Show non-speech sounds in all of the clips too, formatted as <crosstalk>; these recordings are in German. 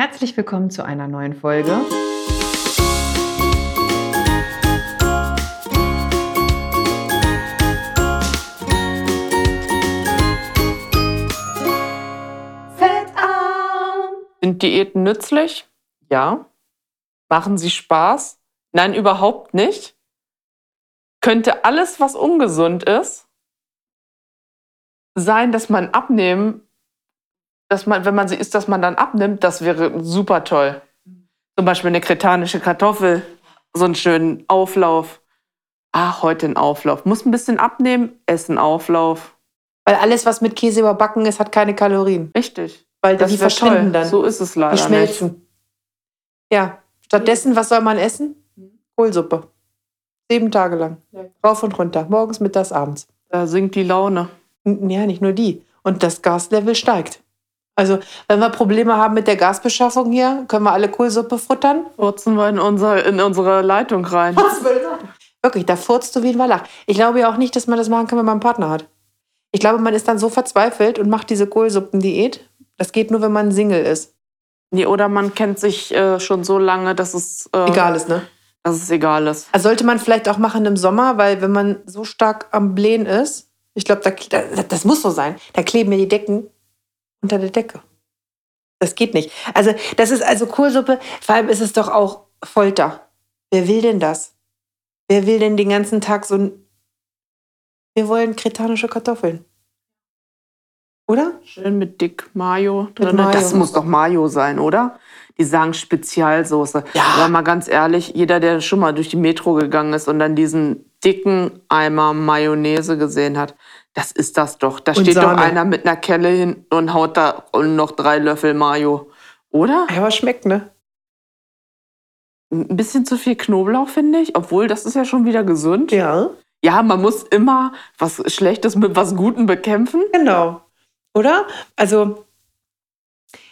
Herzlich willkommen zu einer neuen Folge. Fettarm. Sind Diäten nützlich? Ja. Machen sie Spaß? Nein, überhaupt nicht. Könnte alles, was ungesund ist, sein, dass man abnehmen, dass man, wenn man sie isst, dass man dann abnimmt, das wäre super toll. Zum Beispiel eine kretanische Kartoffel, so einen schönen Auflauf. Ach, heute ein Auflauf. Muss ein bisschen abnehmen, essen Auflauf. Weil alles, was mit Käse überbacken ist, hat keine Kalorien. Richtig. Weil Das die verschwinden toll. dann. So ist es leider die schmelzen. Ja. Stattdessen, was soll man essen? Kohlsuppe. Sieben Tage lang. Rauf und runter. Morgens, mittags, abends. nicht. Da sinkt die Laune. Ja, nicht nur die. Und das Gaslevel steigt. Also, wenn wir Probleme haben mit der Gasbeschaffung hier, können wir alle Kohlsuppe futtern. Furzen wir in, unser, in unsere Leitung rein. Wirklich, da furzt du wie ein Wallach. Ich glaube ja auch nicht, dass man das machen kann, wenn man einen Partner hat. Ich glaube, man ist dann so verzweifelt und macht diese Kohlsuppendiät. Das geht nur, wenn man Single ist. Nee, oder man kennt sich äh, schon so lange, dass es, äh, Egal ist, ne? dass es egal ist. Also sollte man vielleicht auch machen im Sommer, weil wenn man so stark am Blähen ist, ich glaube, da, da, das muss so sein, da kleben mir die Decken unter der Decke. Das geht nicht. Also das ist also Kohlsuppe, vor allem ist es doch auch Folter. Wer will denn das? Wer will denn den ganzen Tag so ein... Wir wollen kretanische Kartoffeln. Oder? Schön mit dick Mayo drin. Mayo. Das muss doch Mayo sein, oder? Die sagen Spezialsoße. Ja. Aber mal ganz ehrlich, jeder, der schon mal durch die Metro gegangen ist und dann diesen dicken Eimer Mayonnaise gesehen hat, das ist das doch. Da Und steht doch Sahne. einer mit einer Kelle hin und haut da und noch drei Löffel Mayo. Oder? Ja, aber schmeckt, ne? Ein bisschen zu viel Knoblauch, finde ich. Obwohl, das ist ja schon wieder gesund. Ja. Ja, man muss immer was Schlechtes mit was Gutem bekämpfen. Genau. Oder? Also,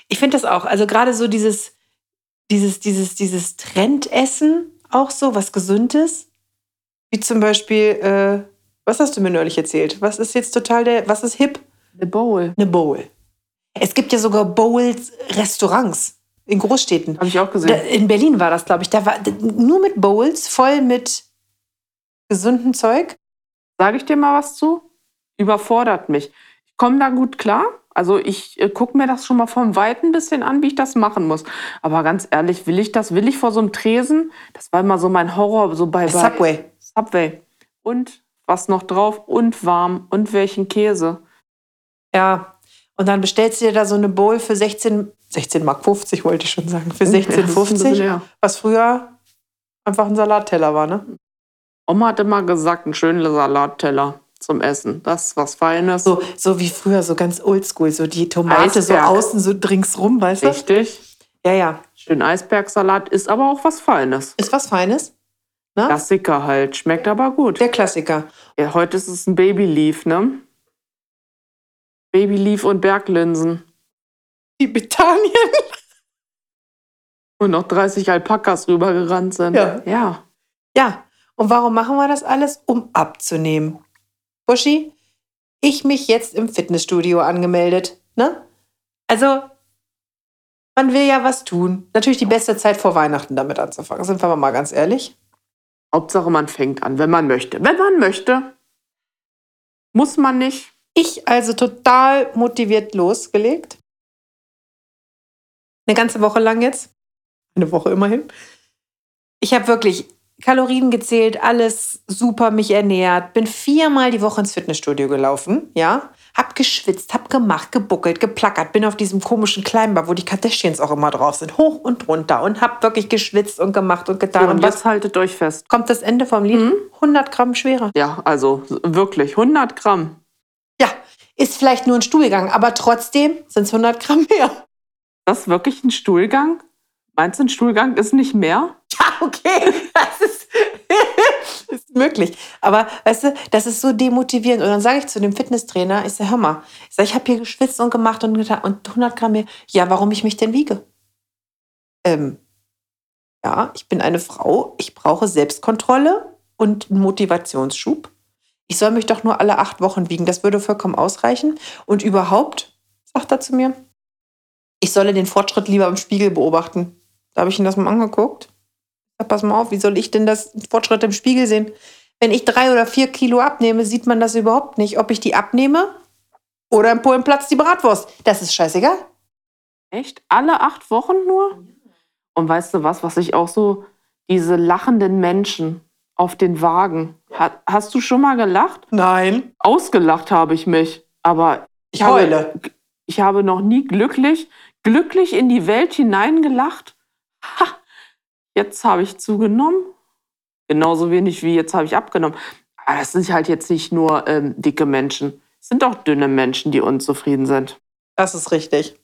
ich finde das auch. Also gerade so dieses, dieses, dieses, dieses Trendessen, auch so, was Gesundes. Wie zum Beispiel, äh, was hast du mir neulich erzählt? Was ist jetzt total der, was ist hip? The Bowl. Eine Bowl. Es gibt ja sogar Bowls-Restaurants in Großstädten. Habe ich auch Da, gesehen. in Berlin war das, glaube ich. Da war nur mit Bowls, voll mit gesundem Zeug. Sage ich dir mal was zu? Überfordert mich. Ich komme da gut klar. Also ich äh, gucke mir das schon mal vom Weiten ein bisschen an, wie ich das machen muss. Aber ganz ehrlich, will ich das? Will ich vor so einem Tresen? Das war immer so mein Horror, so bei, bei Subway. Subway. Und was noch drauf? Und warm. Und welchen Käse? Ja. Und dann bestellst du dir da so eine Bowl für 16, 16 Mark 50, wollte ich schon sagen. Für Ja, das ist ein bisschen 16,50. leer. Was früher einfach ein Salatteller war, ne? Oma hat immer gesagt, ein schöner Salatteller zum Essen. Das ist was Feines. So, so wie früher, so ganz oldschool. So die Tomate so Eisberg. außen so ringsrum, weißt du? Richtig. Ja, ja. Schön Eisbergsalat ist aber auch was Feines. Ist was Feines. Ne? Klassiker halt. Schmeckt aber gut. Der Klassiker. Ja, heute ist es ein Babyleaf, ne? Babyleaf und Berglinsen. Die Betanien. <laughs> Und noch 30 Alpakas rübergerannt sind. Ja. Ja. Ja. Und warum machen wir das alles? Um abzunehmen. Buschi, ich mich jetzt im Fitnessstudio angemeldet. Ne? Also, man will ja was tun. Natürlich die beste Zeit vor Weihnachten damit anzufangen. Sind wir mal ganz ehrlich. Hauptsache, man fängt an, wenn man möchte. Wenn man möchte. Muss man nicht. Ich also total motiviert losgelegt. Eine ganze Woche lang jetzt. Eine Woche immerhin. Ich habe wirklich Kalorien gezählt, alles super mich ernährt, bin viermal die Woche ins Fitnessstudio gelaufen, ja, hab geschwitzt, hab gemacht, gebuckelt, geplackert, bin auf diesem komischen Climber, wo die Kardashians auch immer drauf sind, hoch und runter und hab wirklich geschwitzt und gemacht und getan. Und und was haltet euch fest. kommt das Ende vom Lied? 100 Gramm schwerer. Ja, also wirklich 100 Gramm. Ja, ist vielleicht nur ein Stuhlgang, aber trotzdem sind es 100 Gramm mehr. Das ist wirklich ein Stuhlgang? Meinst du, ein Stuhlgang ist nicht mehr? <laughs> Ja, okay, <laughs> ist, möglich. Aber weißt du, das ist so demotivierend. Und dann sage ich zu dem Fitnesstrainer, ich sage, hör mal, ich, sag, ich habe hier geschwitzt und gemacht und getan und 100 Gramm mehr. Ja, warum ich mich denn wiege? Ähm, ja, ich bin eine Frau, ich brauche Selbstkontrolle und Motivationsschub. Ich soll mich doch nur alle acht Wochen wiegen, das würde vollkommen ausreichen. Und überhaupt, sagt er zu mir, ich solle den Fortschritt lieber im Spiegel beobachten. Da habe ich ihn das mal angeguckt. Pass mal auf, wie soll ich denn das Fortschritt im Spiegel sehen? Wenn ich drei oder vier Kilo abnehme, sieht man das überhaupt nicht. Ob ich die abnehme oder im Polen platzt die Bratwurst. Das ist scheißegal. Echt? Alle acht Wochen nur? Und weißt du was, was ich auch so, diese lachenden Menschen auf den Wagen. Ha hast du schon mal gelacht? Nein. Ausgelacht habe ich mich. Aber Ich heule. Habe, ich habe noch nie glücklich, glücklich in die Welt hineingelacht. Ha, jetzt habe ich zugenommen. Genauso wenig wie jetzt habe ich abgenommen. Aber das sind halt jetzt nicht nur ähm, dicke Menschen. Es sind auch dünne Menschen, die unzufrieden sind. Das ist richtig.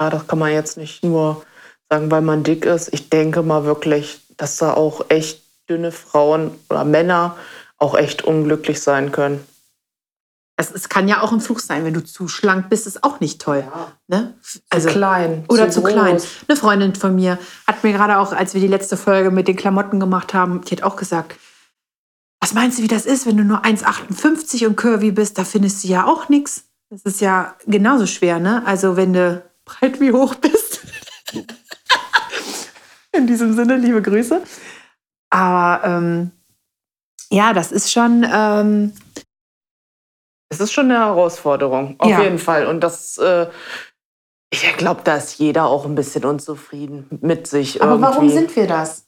Ja, das kann man jetzt nicht nur sagen, weil man dick ist. Ich denke mal wirklich, dass da auch echt dünne Frauen oder Männer auch echt unglücklich sein können. Es, es kann ja auch ein Fluch sein, wenn du zu schlank bist, ist auch nicht toll. Ne? Also klein. Oder zu, groß. klein. Eine Freundin von mir hat mir gerade auch, als wir die letzte Folge mit den Klamotten gemacht haben, die hat auch gesagt, was meinst du, wie das ist, wenn du nur 1,58 und curvy bist? Da findest du ja auch nichts. Das ist ja genauso schwer, ne? Also wenn du breit wie hoch bist. <laughs> In diesem Sinne, liebe Grüße. Aber ähm, ja, das ist schon. Ähm, Es ist schon eine Herausforderung, auf Ja. jeden Fall. Und das, äh, ich glaube, da ist jeder auch ein bisschen unzufrieden mit sich. aber irgendwie. warum sind wir das?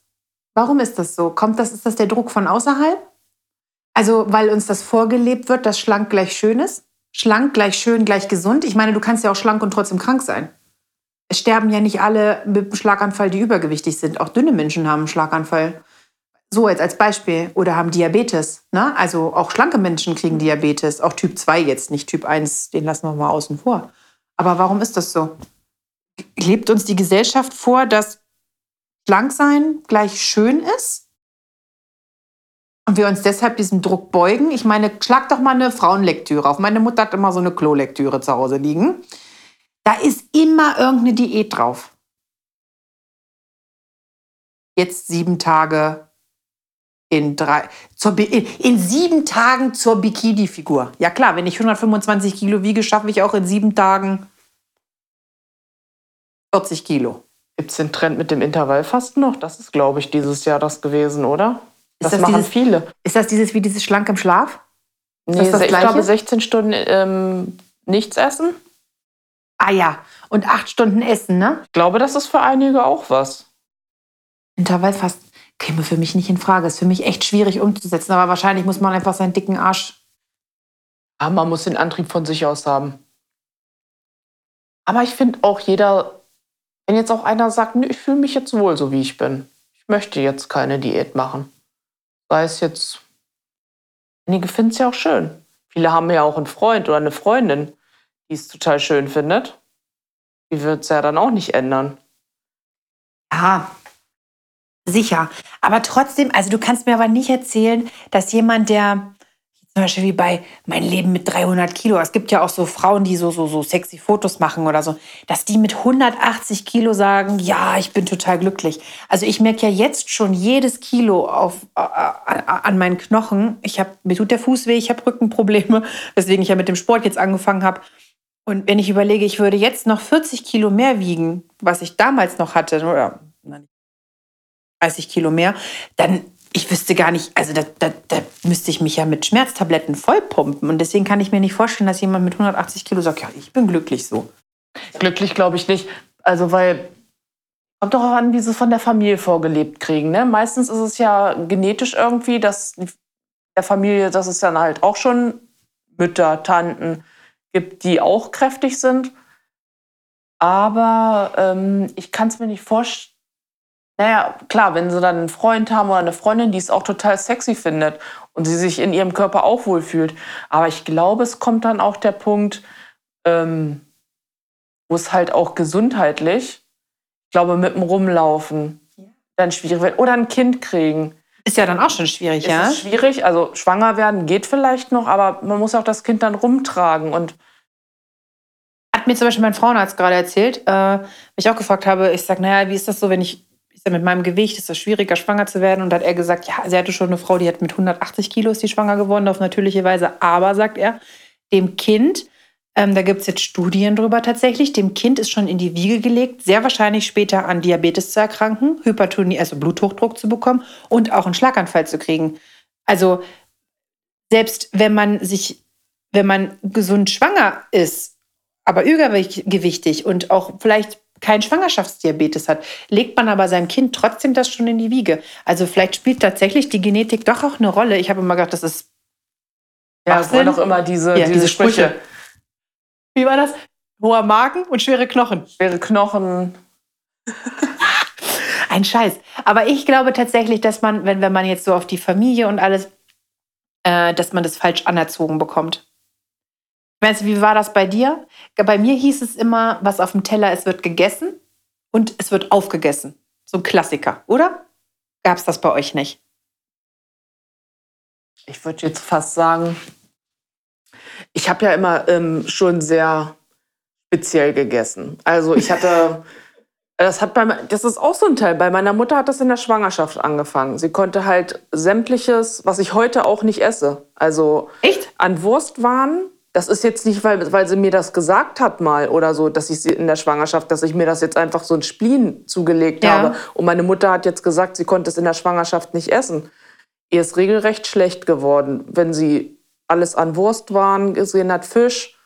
Warum ist das so? Kommt das, ist das der Druck von außerhalb? Also, weil uns das vorgelebt wird, dass schlank gleich schön ist? Schlank gleich schön gleich gesund? Ich meine, du kannst ja auch schlank und trotzdem krank sein. Es sterben ja nicht alle mit einem Schlaganfall, die übergewichtig sind. Auch dünne Menschen haben einen Schlaganfall. So jetzt als Beispiel. Oder haben Diabetes. Ne? Also auch schlanke Menschen kriegen Diabetes. Auch Typ 2 jetzt, nicht Typ 1, den lassen wir mal außen vor. Aber warum ist das so? Lebt uns die Gesellschaft vor, dass schlank sein gleich schön ist? Und wir uns deshalb diesem Druck beugen? Ich meine, schlag doch mal eine Frauenlektüre auf. Meine Mutter hat immer so eine Klolektüre zu Hause liegen. Da ist immer irgendeine Diät drauf. Jetzt sieben Tage in drei, zur, in, in sieben Tagen zur Bikini-Figur. Ja klar, wenn ich 125 Kilo wiege, schaffe ich auch in sieben Tagen 40 Kilo. Gibt es den Trend mit dem Intervallfasten noch? Das ist, glaube ich, dieses Jahr das gewesen, oder? Ist Das, das machen dieses- viele. Ist das dieses wie dieses Schlank im Schlaf? Nee, das das ich Gleiche? glaube, 16 Stunden ähm, nichts essen. Ah ja, und acht Stunden essen, ne? Ich glaube, das ist für einige auch was. Intervallfasten käme für mich nicht in Frage. Ist für mich echt schwierig umzusetzen, aber wahrscheinlich muss man einfach seinen dicken Arsch. Aber man muss den Antrieb von sich aus haben. Aber ich finde auch jeder, wenn jetzt auch einer sagt, "Nö, ich fühle mich jetzt wohl so, wie ich bin. Ich möchte jetzt keine Diät machen. Sei es jetzt, einige finden es ja auch schön. Viele haben ja auch einen Freund oder eine Freundin, die es total schön findet. Die wird es ja dann auch nicht ändern. Ja, sicher. Aber trotzdem, also du kannst mir aber nicht erzählen, dass jemand, der zum Beispiel wie bei Mein Leben mit 300 Kilo, es gibt ja auch so Frauen, die so, so, so sexy Fotos machen oder so, dass die mit 180 Kilo sagen, ja, ich bin total glücklich. Also ich merke ja jetzt schon jedes Kilo auf, äh, an meinen Knochen. Ich habe, mir tut der Fuß weh, ich habe Rückenprobleme, <laughs> weswegen ich ja mit dem Sport jetzt angefangen habe. Und wenn ich überlege, ich würde jetzt noch 40 Kilo mehr wiegen, was ich damals noch hatte, oder 30 Kilo mehr, dann ich wüsste gar nicht, also da, da, da müsste ich mich ja mit Schmerztabletten vollpumpen. Und deswegen kann ich mir nicht vorstellen, dass jemand mit 180 Kilo sagt, ja, ich bin glücklich so. Glücklich glaube ich nicht. Also, weil kommt doch auch an, wie sie es von der Familie vorgelebt kriegen. Ne? Meistens ist es ja genetisch irgendwie, dass der Familie, dass es dann halt auch schon Mütter, Tanten gibt, die auch kräftig sind. Aber ähm, ich kann es mir nicht vorstellen. Naja, klar, wenn sie dann einen Freund haben oder eine Freundin, die es auch total sexy findet und sie sich in ihrem Körper auch wohlfühlt. Aber ich glaube, es kommt dann auch der Punkt, ähm, wo es halt auch gesundheitlich, ich glaube, mit dem Rumlaufen dann schwierig wird. Oder ein Kind kriegen. Ist ja dann auch schon schwierig, Ja? ja? Ist schwierig. Also schwanger werden geht vielleicht noch, aber man muss auch das Kind dann rumtragen. Und Hat mir zum Beispiel mein Frauenarzt gerade erzählt, äh, weil ich auch gefragt habe, ich sage, naja, wie ist das so, wenn ich, ist ja mit meinem Gewicht, ist das schwieriger, schwanger zu werden? Und da hat er gesagt, ja, sie hatte schon eine Frau, die hat mit 180 Kilo ist die schwanger geworden, auf natürliche Weise. Aber, sagt er, dem Kind Ähm, da gibt es jetzt Studien drüber tatsächlich. Dem Kind ist schon in die Wiege gelegt, sehr wahrscheinlich später an Diabetes zu erkranken, Hypertonie, also Bluthochdruck zu bekommen und auch einen Schlaganfall zu kriegen. Also selbst wenn man sich, wenn man gesund schwanger ist, aber übergewichtig und auch vielleicht keinen Schwangerschaftsdiabetes hat, legt man aber seinem Kind trotzdem das schon in die Wiege. Also vielleicht spielt tatsächlich die Genetik doch auch eine Rolle. Ich habe immer gedacht, das ist ja, es waren doch immer diese, Ja, diese, diese Sprüche. Sprüche. Wie war das? Hoher Magen und schwere Knochen. Schwere Knochen. <laughs> Ein Scheiß. Aber ich glaube tatsächlich, dass man, wenn, wenn man jetzt so auf die Familie und alles, äh, dass man das falsch anerzogen bekommt. Meinst du, wie war das bei dir? Bei mir hieß es immer, was auf dem Teller ist, wird gegessen und es wird aufgegessen. So ein Klassiker, oder? Gab es das bei euch nicht? Ich würde jetzt fast sagen, ich habe ja immer ähm, schon sehr speziell gegessen. Also ich hatte, <laughs> das hat bei, das ist auch so ein Teil. Bei meiner Mutter hat das in der Schwangerschaft angefangen. Sie konnte halt sämtliches, was ich heute auch nicht esse. Also Echt? an Wurstwaren. Das ist jetzt nicht, weil, weil sie mir das gesagt hat mal oder so, dass ich sie in der Schwangerschaft, dass ich mir das jetzt einfach so ein Spleen zugelegt Ja. habe. Und meine Mutter hat jetzt gesagt, sie konnte es in der Schwangerschaft nicht essen. Ihr ist regelrecht schlecht geworden, wenn sie alles an Wurstwaren gesehen hat, Fisch.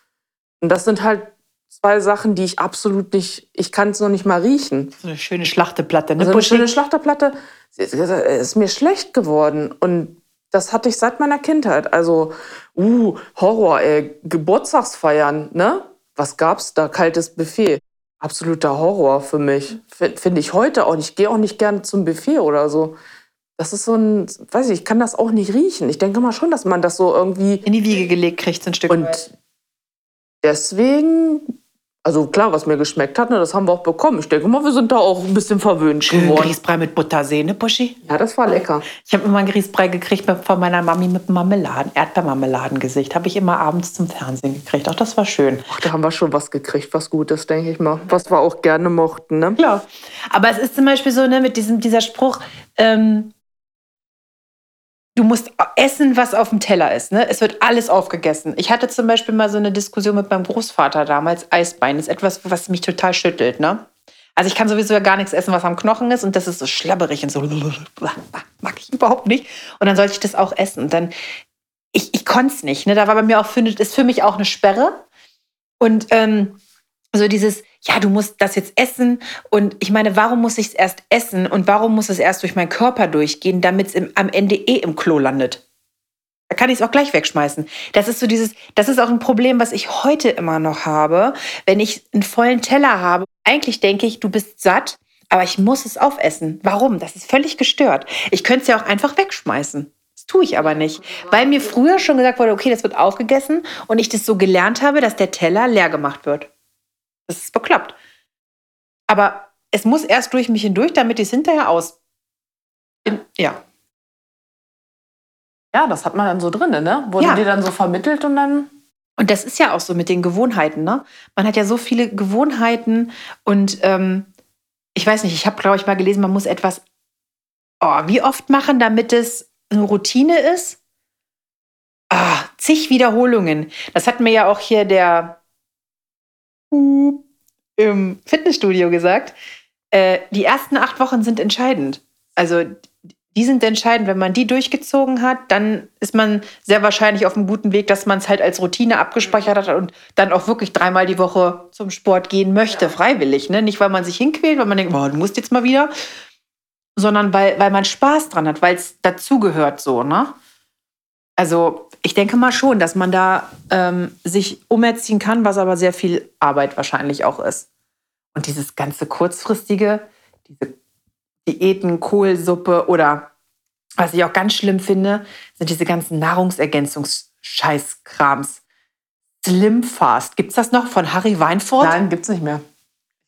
Und das sind halt zwei Sachen, die ich absolut nicht, ich kann es noch nicht mal riechen. So eine schöne Schlachteplatte, ne? Also eine schöne Schlachterplatte es ist mir schlecht geworden. Und das hatte ich seit meiner Kindheit. Also, uh, Horror, ey. Geburtstagsfeiern, ne? Was gab's da? Kaltes Buffet. Absoluter Horror für mich. Finde ich heute auch nicht. Ich gehe auch nicht gerne zum Buffet oder so. Das ist so ein, weiß ich, ich kann das auch nicht riechen. Ich denke mal schon, dass man das so irgendwie in die Wiege gelegt kriegt, so ein Stück und weit. deswegen, also klar, was mir geschmeckt hat, ne, das haben wir auch bekommen. Ich denke mal, wir sind da auch ein bisschen verwöhnt geworden. Grießbrei mit Buttersee, ne, Buschi? Ja, das war lecker. Ich habe immer einen Grießbrei gekriegt von meiner Mami mit Marmeladen, Erdbeermarmeladengesicht. Habe ich immer abends zum Fernsehen gekriegt. Auch das war schön. Ach, da haben wir schon was gekriegt, was Gutes, denke ich mal. Was wir auch gerne mochten, ne? Klar. Aber es ist zum Beispiel so, ne, mit diesem, dieser Spruch, ähm, du musst essen, was auf dem Teller ist. Ne? Es wird alles aufgegessen. Ich hatte zum Beispiel mal so eine Diskussion mit meinem Großvater damals. Eisbein ist etwas, was mich total schüttelt. Ne? Also ich kann sowieso ja gar nichts essen, was am Knochen ist und das ist so schlabberig und so. Mag ich überhaupt nicht. Und dann sollte ich das auch essen. Und dann, ich, ich konnte es nicht. Ne? Da war bei mir auch, für, ist für mich auch eine Sperre. Und ähm, so dieses, ja, du musst das jetzt essen. Und ich meine, warum muss ich es erst essen und warum muss es erst durch meinen Körper durchgehen, damit es am Ende eh im Klo landet? Da kann ich es auch gleich wegschmeißen. Das ist so dieses, das ist auch ein Problem, was ich heute immer noch habe, wenn ich einen vollen Teller habe. Eigentlich denke ich, du bist satt, aber ich muss es aufessen. Warum? Das ist völlig gestört. Ich könnte es ja auch einfach wegschmeißen. Das tue ich aber nicht, weil mir früher schon gesagt wurde, okay, das wird aufgegessen und ich das so gelernt habe, dass der Teller leer gemacht wird. Das ist bekloppt. Aber es muss erst durch mich hindurch, damit ich es hinterher aus. In, ja. Ja, das hat man dann so drin, ne? Wurde Ja. dir dann so vermittelt und dann. Und das ist ja auch so mit den Gewohnheiten, ne? Man hat ja so viele Gewohnheiten und ähm, ich weiß nicht, ich habe, glaube ich, mal gelesen, man muss etwas oh, wie oft machen, damit es eine Routine ist. Ah, zig Wiederholungen. Das hat mir ja auch hier der im Fitnessstudio gesagt. Äh, die ersten acht Wochen sind entscheidend. Also die sind entscheidend. Wenn man die durchgezogen hat, dann ist man sehr wahrscheinlich auf einem guten Weg, dass man es halt als Routine abgespeichert hat und dann auch wirklich dreimal die Woche zum Sport gehen möchte, freiwillig. Ne? Nicht, weil man sich hinquält, weil man denkt, boah, du musst jetzt mal wieder, sondern weil, weil man Spaß dran hat, weil es dazugehört so. Ne? Also ich denke mal schon, dass man da ähm, sich umerziehen kann, was aber sehr viel Arbeit wahrscheinlich auch ist. Und dieses ganze kurzfristige, diese Diäten, Kohlsuppe oder was ich auch ganz schlimm finde, sind diese ganzen Nahrungsergänzungsscheißkrams. Slim Fast. Gibt es das noch von Harry Weinfurt? Nein, gibt's nicht mehr.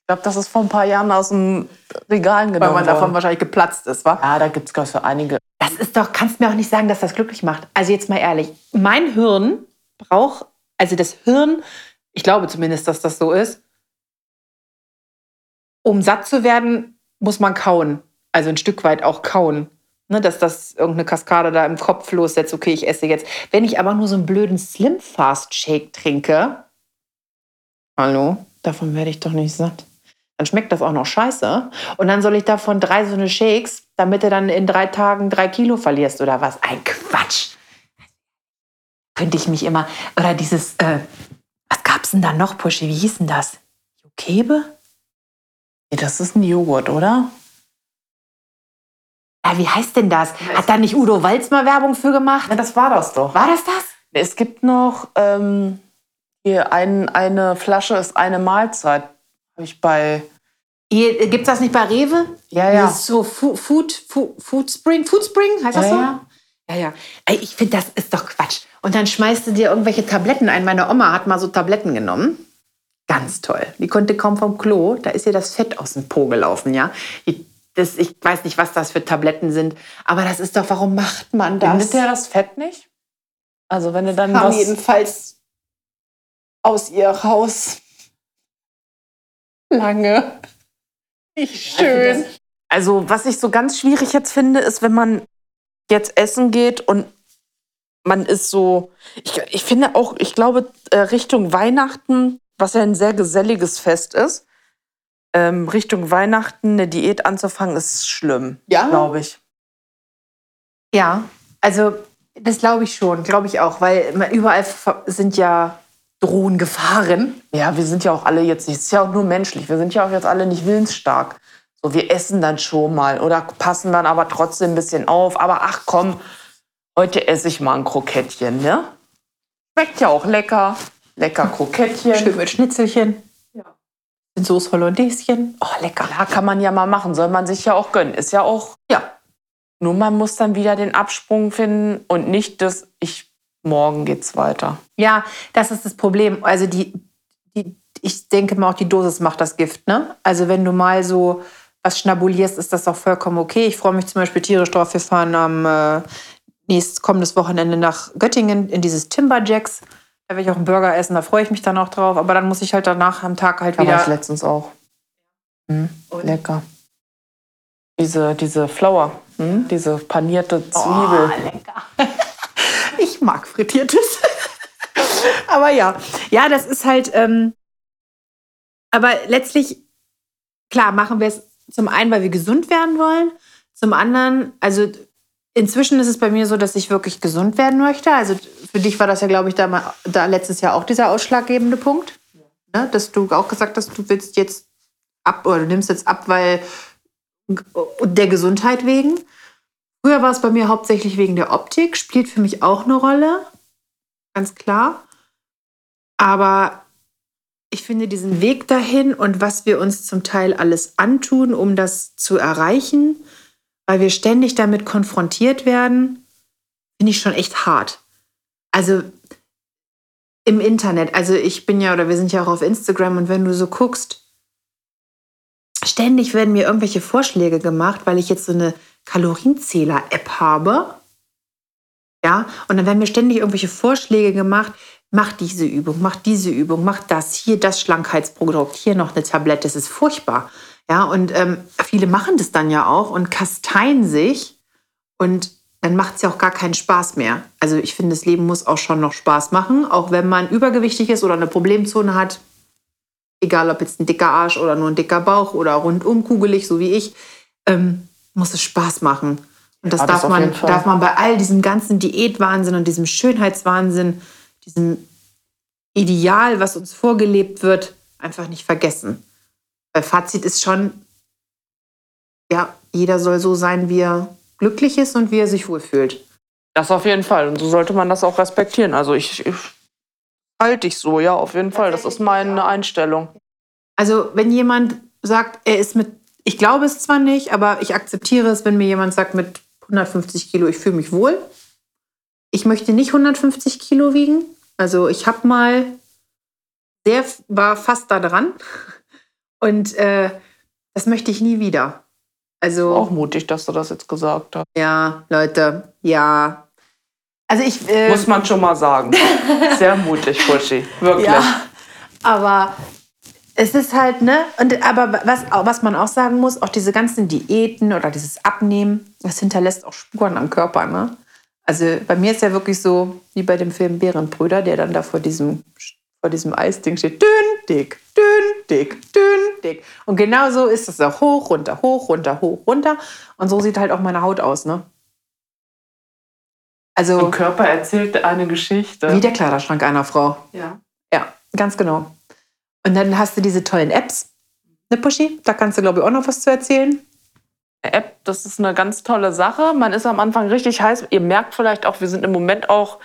Ich glaube, das ist vor ein paar Jahren aus dem Regalen Weil genommen man davon worden. wahrscheinlich geplatzt ist, wa? Ja, da gibt's es für einige. Das ist doch, kannst mir auch nicht sagen, dass das glücklich macht. Also jetzt mal ehrlich, mein Hirn braucht, also das Hirn, ich glaube zumindest, dass das so ist, um satt zu werden, muss man kauen. Also ein Stück weit auch kauen. Ne, dass das irgendeine Kaskade da im Kopf lossetzt, okay, ich esse jetzt. Wenn ich aber nur so einen blöden Slim Fast Shake trinke, Hallo? Davon werde ich doch nicht satt. Dann schmeckt das auch noch scheiße. Und dann soll ich davon drei so eine Shakes, damit du dann in drei Tagen drei Kilo verlierst oder was? Ein Quatsch. Könnte ich mich immer. Oder dieses, äh, was gab's denn da noch, Puschi? Wie hieß denn das? Jokebe? Nee, das ist ein Joghurt, oder? Ja, wie heißt denn das? Hat da nicht Udo Walz mal Werbung für gemacht? Ja, das war das doch. War das das? Es gibt noch ähm, hier ein, eine Flasche ist eine Mahlzeit. Habe ich bei. Äh, gibt's das nicht bei Rewe? Ja, ja. Das ist so Food, Fu Food Spring, Food Spring, heißt das Ja, so? ja. Ja, ja. Ey, ich finde, das ist doch Quatsch. Und dann schmeißt du dir irgendwelche Tabletten ein. Meine Oma hat mal so Tabletten genommen. Ganz toll. Die konnte kaum vom Klo. Da ist ihr das Fett aus dem Po gelaufen, ja. Die, das, ich weiß nicht, was das für Tabletten sind. Aber das ist doch, warum macht man das? Findet der das Fett nicht? Also wenn du dann kam was. jedenfalls aus ihr raus. Lange. Nicht schön. Also, was ich so ganz schwierig jetzt finde, ist, wenn man jetzt essen geht und man ist so. Ich, ich finde auch, ich glaube, äh, Richtung Weihnachten, was ja ein sehr geselliges Fest ist, ähm, Richtung Weihnachten eine Diät anzufangen, ist schlimm, Ja? glaube ich. Ja, also das glaube ich schon, glaube ich auch, weil überall sind ja Drohen Gefahren. Ja, wir sind ja auch alle jetzt nicht, es ist ja auch nur menschlich, wir sind ja auch jetzt alle nicht willensstark. So, wir essen dann schon mal oder passen dann aber trotzdem ein bisschen auf. Aber ach komm, heute esse ich mal ein Krokettchen, ne? Schmeckt ja auch lecker. Lecker Krokettchen. Schön mit Schnitzelchen. Ja. In Soße Hollandäschen. Oh, lecker. Ja, kann man ja mal machen, soll man sich ja auch gönnen. Ist ja auch, Ja. nur man muss dann wieder den Absprung finden und nicht das, ich, morgen geht's weiter. Ja, das ist das Problem. Also die, die, ich denke mal auch die Dosis macht das Gift, ne? Also wenn du mal so was schnabulierst, ist das auch vollkommen okay. Ich freue mich zum Beispiel tierisch drauf. Wir fahren am äh, nächstes kommendes Wochenende nach Göttingen in dieses Timberjacks. Da werde ich auch einen Burger essen, da freue ich mich dann auch drauf. Aber dann muss ich halt danach am Tag halt Da war ich wieder. letztens auch. Hm, lecker. Diese, diese Flour, hm? diese panierte Oh, Zwiebel. lecker. <laughs> Ich mag frittiertes. <laughs> aber ja, ja, das ist halt. Ähm, aber letztlich, klar, machen wir es zum einen, weil wir gesund werden wollen. Zum anderen, also inzwischen ist es bei mir so, dass ich wirklich gesund werden möchte. Also für dich war das ja, glaube ich, da, mal, da letztes Jahr auch dieser ausschlaggebende Punkt. Ne? Dass du auch gesagt hast, du willst jetzt ab oder du nimmst jetzt ab, weil der Gesundheit wegen. Früher war es bei mir hauptsächlich wegen der Optik, spielt für mich auch eine Rolle, ganz klar. Aber ich finde diesen Weg dahin und was wir uns zum Teil alles antun, um das zu erreichen, weil wir ständig damit konfrontiert werden, finde ich schon echt hart. Also im Internet, also ich bin ja oder wir sind ja auch auf Instagram und wenn du so guckst, ständig werden mir irgendwelche Vorschläge gemacht, weil ich jetzt so eine Kalorienzähler-App habe. Ja, und dann werden mir ständig irgendwelche Vorschläge gemacht. Mach diese Übung, mach diese Übung, mach das, hier das Schlankheitsprodukt, hier noch eine Tablette. Das ist furchtbar. Ja, und ähm, viele machen das dann ja auch und kasteien sich und dann macht es ja auch gar keinen Spaß mehr. Also ich finde, das Leben muss auch schon noch Spaß machen, auch wenn man übergewichtig ist oder eine Problemzone hat. Egal, ob jetzt ein dicker Arsch oder nur ein dicker Bauch oder rundum kugelig, so wie ich, ähm, muss es Spaß machen. Und das, Ja, darf, man, darf man bei all diesem ganzen Diätwahnsinn und diesem Schönheitswahnsinn, diesem Ideal, was uns vorgelebt wird, einfach nicht vergessen. Weil Fazit ist schon, ja, jeder soll so sein, wie er glücklich ist und wie er sich wohlfühlt. Das auf jeden Fall. Und so sollte man das auch respektieren. Also ich, ich halte ich so, ja, auf jeden Fall. Das ist meine Einstellung. Also, wenn jemand sagt, er ist mit, ich glaube es zwar nicht, aber ich akzeptiere es, wenn mir jemand sagt, mit 150 Kilo, ich fühle mich wohl. Ich möchte nicht 150 Kilo wiegen. Also, ich habe mal, sehr, war fast da dran. <laughs> Und äh, das möchte ich nie wieder. Also, Auch mutig, dass du das jetzt gesagt hast. ja, Leute, ja. Also, ich. Äh, Muss man schon mal sagen. <laughs> Sehr mutig, Fuschi. Wirklich. Ja, aber es ist halt, ne? Und, aber was, was man auch sagen muss, auch diese ganzen Diäten oder dieses Abnehmen, das hinterlässt auch Spuren am Körper, ne? Also bei mir ist ja wirklich so, wie bei dem Film Bärenbrüder, der dann da vor diesem, vor diesem Eisding steht, dünn, dick, dünn, dick, dünn, dick. Und genau so ist es auch. Hoch, runter, hoch, runter, hoch, runter. Und so sieht halt auch meine Haut aus, ne? Also Im Körper erzählt eine Geschichte. wie der Kleiderschrank einer Frau. Ja. Ja, ganz genau. Und dann hast du diese tollen Apps, ne Puschi? Da kannst du, glaube ich, auch noch was zu erzählen. App, das ist eine ganz tolle Sache. Man ist am Anfang richtig heiß. Ihr merkt vielleicht auch, wir sind im Moment auch,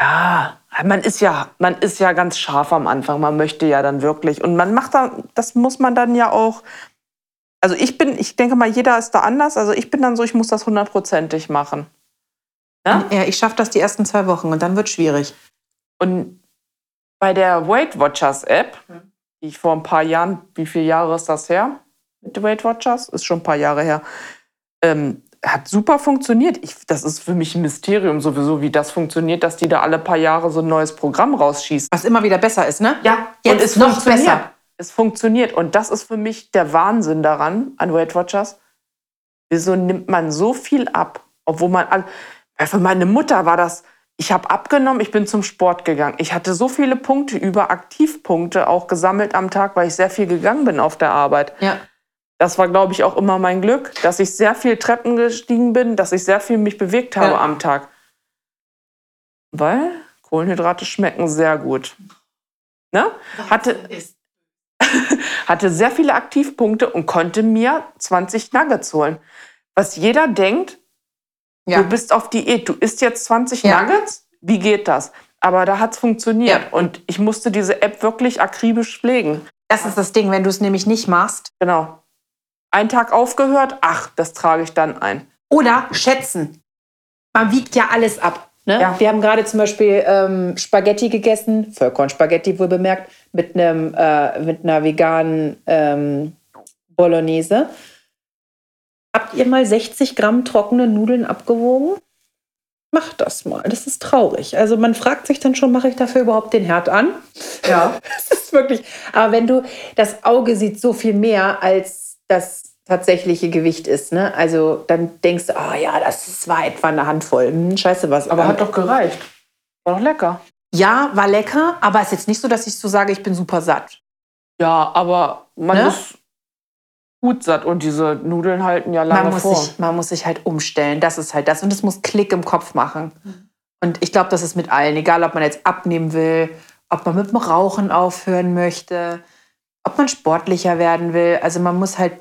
ja, man ist ja, man ist ja ganz scharf am Anfang. Man möchte ja dann wirklich. Und man macht da, das muss man dann ja auch. Also ich bin, ich denke mal, jeder ist da anders. Also ich bin dann so, ich muss das hundertprozentig machen. Ja? Ja, ich schaffe das die ersten zwei Wochen und dann wird schwierig. Und bei der Weight Watchers App, die ich vor ein paar Jahren, wie viele Jahre ist das her? Mit Weight Watchers? Ist schon ein paar Jahre her. Ähm, hat super funktioniert. Ich, das ist für mich ein Mysterium sowieso, wie das funktioniert, dass die da alle paar Jahre so ein neues Programm rausschießen. Was immer wieder besser ist, ne? Ja, Jetzt und es noch besser. Es funktioniert. Und das ist für mich der Wahnsinn daran, an Weight Watchers. Wieso nimmt man so viel ab? Obwohl man, all- weil für meine Mutter war das, ich habe abgenommen, ich bin zum Sport gegangen. Ich hatte so viele Punkte über Aktivpunkte auch gesammelt am Tag, weil ich sehr viel gegangen bin auf der Arbeit. Ja. Das war, glaube ich, auch immer mein Glück, dass ich sehr viel Treppen gestiegen bin, dass ich sehr viel mich bewegt habe Ja. am Tag. Weil Kohlenhydrate schmecken sehr gut. Ne? Hatte, <laughs> hatte sehr viele Aktivpunkte und konnte mir 20 Nuggets holen. Was jeder denkt, Ja. du bist auf Diät, du isst jetzt 20 Ja. Nuggets, wie geht das? Aber da hat es funktioniert Ja. und ich musste diese App wirklich akribisch pflegen. Das ist das Ding, wenn du es nämlich nicht machst. Genau. Ein Tag aufgehört, ach, das trage ich dann ein. Oder schätzen. Man wiegt ja alles ab. Ne? Ja. Wir haben gerade zum Beispiel ähm, Spaghetti gegessen, Vollkornspaghetti wohl bemerkt, mit, einem, äh, mit einer veganen ähm, Bolognese. Habt ihr mal 60 Gramm trockene Nudeln abgewogen? Macht das mal. Das ist traurig. Also man fragt sich dann schon, mache ich dafür überhaupt den Herd an? Ja. <laughs> Das ist wirklich. Aber wenn du, das Auge sieht so viel mehr, als das tatsächliche Gewicht ist. Ne? Also dann denkst du, oh ja, das war etwa eine Handvoll. Hm, scheiße was. Aber hat doch gereicht. War doch lecker. ja, war lecker, aber es ist jetzt nicht so, dass ich so sage, ich bin super satt. Ja, aber man Ne? ist gut satt und diese Nudeln halten ja lange Man muss, vor. sich, man muss sich halt umstellen. Das ist halt das. Und es muss Klick im Kopf machen. Und ich glaube, das ist mit allen. Egal, ob man jetzt abnehmen will, ob man mit dem Rauchen aufhören möchte, ob man sportlicher werden will. Also man muss halt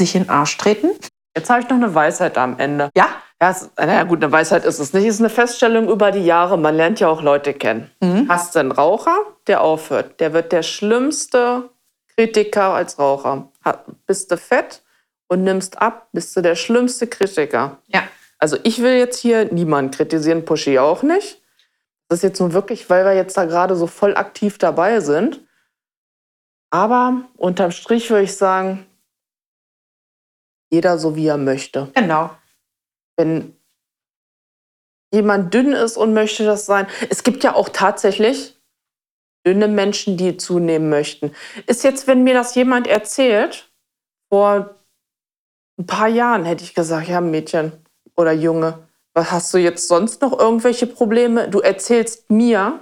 sich in den Arsch treten. Jetzt habe ich noch eine Weisheit am Ende. Ja? Ja, es- naja, gut, eine Weisheit ist es nicht. Es ist eine Feststellung über die Jahre. Man lernt ja auch Leute kennen. Mhm. Hast du einen Raucher, der aufhört, der wird der schlimmste Kritiker als Raucher. Bist du fett und nimmst ab, bist du der schlimmste Kritiker. Ja. Also ich will jetzt hier niemanden kritisieren, Pushy auch nicht. Das ist jetzt nur wirklich, weil wir jetzt da gerade so voll aktiv dabei sind. Aber unterm Strich würde ich sagen, jeder so wie er möchte. Genau. Wenn jemand dünn ist und möchte das sein. Es gibt ja auch tatsächlich dünne Menschen, die zunehmen möchten. Ist jetzt, wenn mir das jemand erzählt, vor ein paar Jahren hätte ich gesagt, ja, Mädchen oder Junge, was hast du jetzt sonst noch irgendwelche Probleme? Du erzählst mir,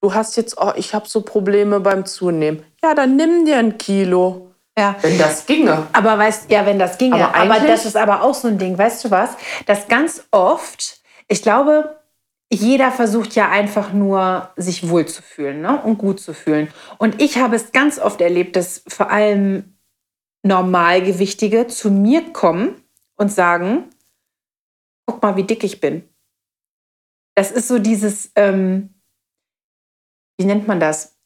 du hast jetzt, oh, ich habe so Probleme beim Zunehmen. Ja, dann nimm dir ein Kilo. Ja. Wenn das ginge. Aber weißt ja, wenn das ginge, Aber aber, das ist aber auch so ein Ding, weißt du was? Das ganz oft, ich glaube, jeder versucht ja einfach nur, sich wohlzufühlen ne? und gut zu fühlen. Und ich habe es ganz oft erlebt, dass vor allem Normalgewichtige zu mir kommen und sagen, guck mal, wie dick ich bin. Das ist so dieses, ähm, wie nennt man das?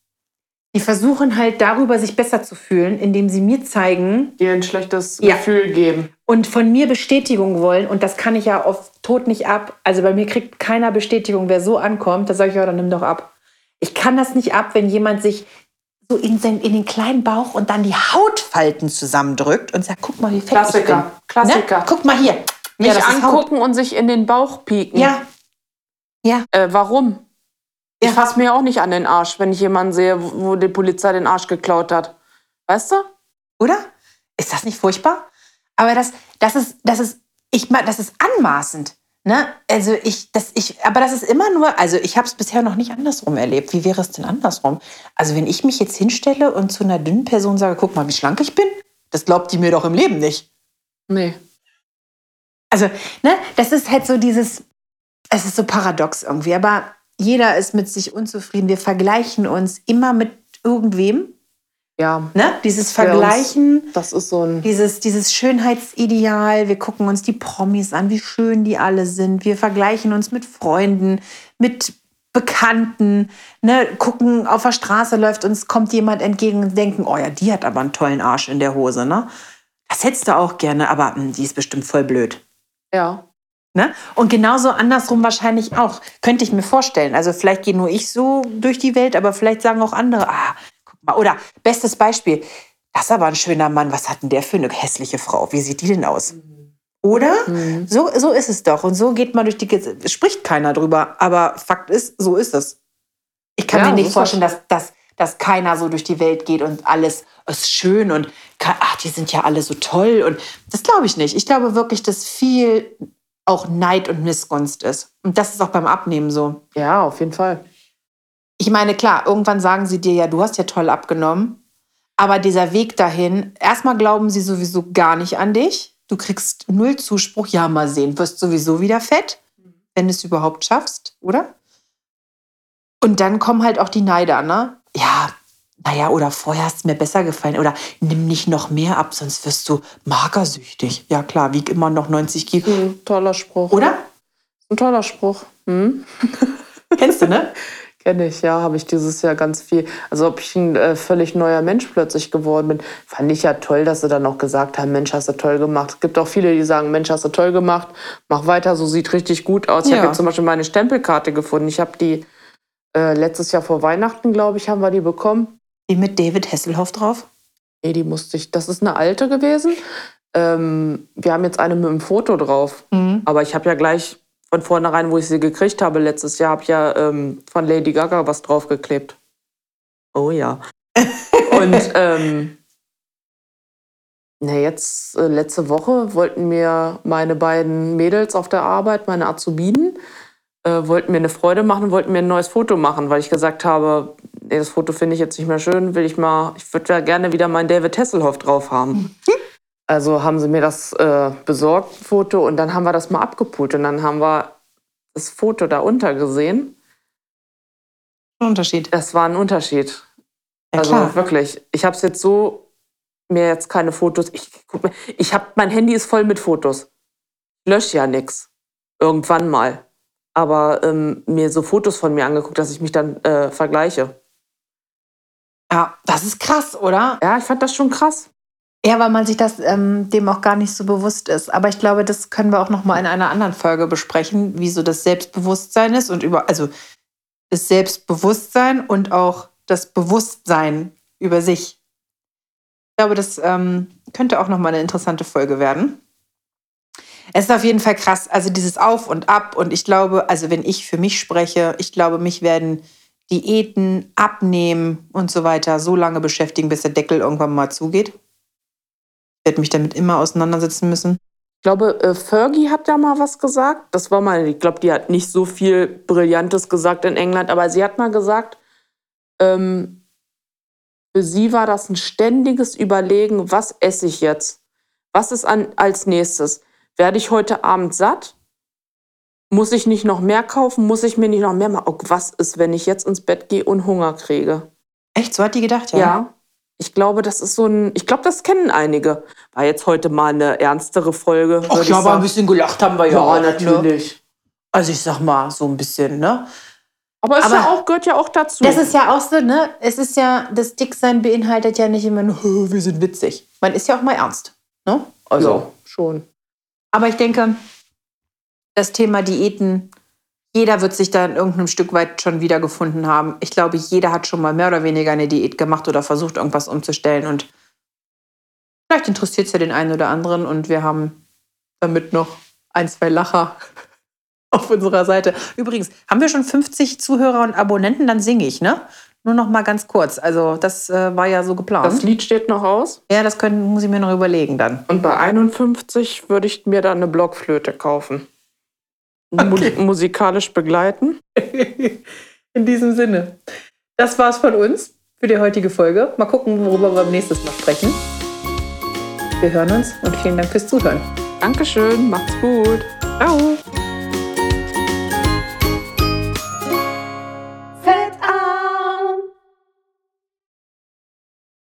Die versuchen halt darüber, sich besser zu fühlen, indem sie mir zeigen, Dir ein schlechtes Ja. Gefühl geben. Und von mir Bestätigung wollen. Und das kann ich ja auf Tod nicht ab. Also bei mir kriegt keiner Bestätigung, wer so ankommt. Da sage ich, ja, dann nimm doch ab. Ich kann das nicht ab, wenn jemand sich so in, sein, in den kleinen Bauch und dann die Hautfalten zusammendrückt und sagt, guck mal, wie fett ich bin. Klassiker. Klassiker. Ne? Guck mal hier. Ist Haut. angucken und sich in den Bauch pieken. Ja, Äh, warum? Ja. Ich fasse mir auch nicht an den Arsch, wenn ich jemanden sehe, wo wo die Polizei den Arsch geklaut hat. Weißt du? oder? Ist das nicht furchtbar? Aber das, das ist, das ist, ich das ist anmaßend. Ne? Also ich, das, ich, aber das ist immer nur, also ich habe es bisher noch nicht andersrum erlebt. Wie wäre es denn andersrum? Also wenn ich mich jetzt hinstelle und zu einer dünnen Person sage, guck mal, wie schlank ich bin, das glaubt die mir doch im Leben nicht. Nee. Also, ne, das ist halt so dieses, es ist so paradox irgendwie, aber jeder ist mit sich unzufrieden. Wir vergleichen uns immer mit irgendwem. Ja, Ne? Dieses Für uns- Vergleichen. das ist so ein. Dieses, dieses Schönheitsideal, wir gucken uns die Promis an, wie schön die alle sind. Wir vergleichen uns mit Freunden, mit Bekannten, ne? gucken auf der Straße, läuft uns, kommt jemand entgegen und denken, oh ja, die hat aber einen tollen Arsch in der Hose, ne? Das hättest du auch gerne, aber hm, die ist bestimmt voll blöd. Ja. Ne? Und genauso andersrum wahrscheinlich auch. Könnte ich mir vorstellen. Also vielleicht gehe nur ich so durch die Welt, aber vielleicht sagen auch andere, ah. Oder bestes Beispiel, das ist aber ein schöner Mann. Was hat denn der für eine hässliche Frau? Wie sieht die denn aus? Oder? Mhm. So, so ist es doch. Und so geht man durch die... Spricht keiner drüber. Aber Fakt ist, so ist es. Ich kann Ja, mir nicht vorstellen, dass, dass, dass keiner so durch die Welt geht und alles ist schön und ach, die sind ja alle so toll. Und das glaube ich nicht. Ich glaube wirklich, dass viel auch Neid und Missgunst ist. Und das ist auch beim Abnehmen so. Ja, auf jeden Fall. Ich meine, klar, irgendwann sagen sie dir ja, du hast ja toll abgenommen. Aber dieser Weg dahin, erstmal glauben sie sowieso gar nicht an dich. Du kriegst null Zuspruch. Ja, mal sehen, wirst sowieso wieder fett, wenn du es überhaupt schaffst, oder? Und dann kommen halt auch die Neider, ne? Ja, naja, oder vorher hast es mir besser gefallen. Oder nimm nicht noch mehr ab, sonst wirst du magersüchtig. Ja, klar, wieg immer noch 90 Kilo. Ein toller Spruch. Oder? Ein toller Spruch. Hm? Kennst du, ne? <laughs> Kenne ich, ja, habe ich dieses Jahr ganz viel. Also ob ich ein äh, völlig neuer Mensch plötzlich geworden bin, fand ich ja toll, dass sie dann auch gesagt haben, Mensch, hast du toll gemacht. Es gibt auch viele, die sagen, Mensch, hast du toll gemacht, mach weiter, so sieht richtig gut aus. Ich Ja. habe jetzt zum Beispiel meine Stempelkarte gefunden. Ich habe die äh, letztes Jahr vor Weihnachten, glaube ich, haben wir die bekommen. Die mit David Hasselhoff drauf. Nee, die musste ich, das ist eine alte gewesen. Ähm, wir haben jetzt eine mit einem Foto drauf. Mhm. Aber ich habe ja gleich von vornherein, wo ich sie gekriegt habe letztes Jahr, habe ich ja ähm, von Lady Gaga was draufgeklebt. Oh ja. <laughs> <laughs> Und ähm, na jetzt, äh, letzte Woche wollten mir meine beiden Mädels auf der Arbeit, meine Azubinen, äh, wollten mir eine Freude machen, wollten mir ein neues Foto machen, weil ich gesagt habe, nee, das Foto finde ich jetzt nicht mehr schön, will ich mal, ich würde da gerne wieder meinen David Hasselhoff drauf haben. <laughs> Also haben sie mir das äh, besorgt, ein Foto, und dann haben wir das mal abgepult. Und dann haben wir das Foto da unter gesehen. Unterschied. Das war ein Unterschied. Ja, also klar. wirklich. Ich habe es jetzt so, mir jetzt keine Fotos. Ich, guck ich habe, mein Handy ist voll mit Fotos. Ich lösche ja nichts. Irgendwann mal. Aber ähm, mir so Fotos von mir angeguckt, dass ich mich dann äh, vergleiche. Ja, das ist krass, oder? Ja, ich fand das schon krass. Ja, weil man sich das ähm, dem auch gar nicht so bewusst ist. Aber ich glaube, das können wir auch noch mal in einer anderen Folge besprechen, wie so das Selbstbewusstsein ist und über, also das Selbstbewusstsein und auch das Bewusstsein über sich. Ich glaube, das ähm, könnte auch noch mal eine interessante Folge werden. Es ist auf jeden Fall krass, also dieses Auf und Ab. Und ich glaube, also wenn ich für mich spreche, ich glaube, mich werden Diäten, Abnehmen und so weiter so lange beschäftigen, bis der Deckel irgendwann mal zugeht. Ich werde mich damit immer auseinandersetzen müssen. Ich glaube, äh, Fergie hat da mal was gesagt. Das war mal, ich glaube, die hat nicht so viel Brillantes gesagt in England, aber sie hat mal gesagt, ähm, für sie war das ein ständiges Überlegen, was esse ich jetzt? Was ist an, als nächstes? Werde ich heute Abend satt? Muss ich nicht noch mehr kaufen? Muss ich mir nicht noch mehr machen? Oh, was ist, wenn ich jetzt ins Bett gehe und Hunger kriege? Echt, so hat die gedacht, ja? Ja. Ich glaube, das ist so ein, ich glaube, das kennen einige. War jetzt heute mal eine ernstere Folge. Ach ja, aber ein bisschen gelacht haben wir ja, Ja, auch, Ne? natürlich. Also ich sag mal, so ein bisschen, ne? Aber es Aber- ja auch, gehört ja auch dazu. Das ist ja auch so, ne? Es ist ja, das Dicksein beinhaltet ja nicht immer nur, "Hö, wir sind witzig. Man ist ja auch mal ernst, ne? also Ja. schon. Aber ich denke, das Thema Diäten, jeder wird sich da in irgendeinem Stück weit schon wiedergefunden haben. Ich glaube, jeder hat schon mal mehr oder weniger eine Diät gemacht oder versucht, irgendwas umzustellen. Und vielleicht interessiert es ja den einen oder anderen und wir haben damit noch ein, zwei Lacher <laughs> auf unserer Seite. Übrigens, haben wir schon 50 Zuhörer und Abonnenten, dann singe ich, ne? Nur noch mal ganz kurz. Also, das äh, war ja so geplant. Das Lied steht noch aus. ja, das können, muss ich mir noch überlegen dann. Und bei 51 würde ich mir dann eine Blockflöte kaufen. Mu Okay. musikalisch begleiten. <laughs> In diesem Sinne. Das war's von uns für die heutige Folge. Mal gucken, worüber wir beim nächsten Mal sprechen. Wir hören uns und vielen Dank fürs Zuhören. Dankeschön, macht's gut. Ciao.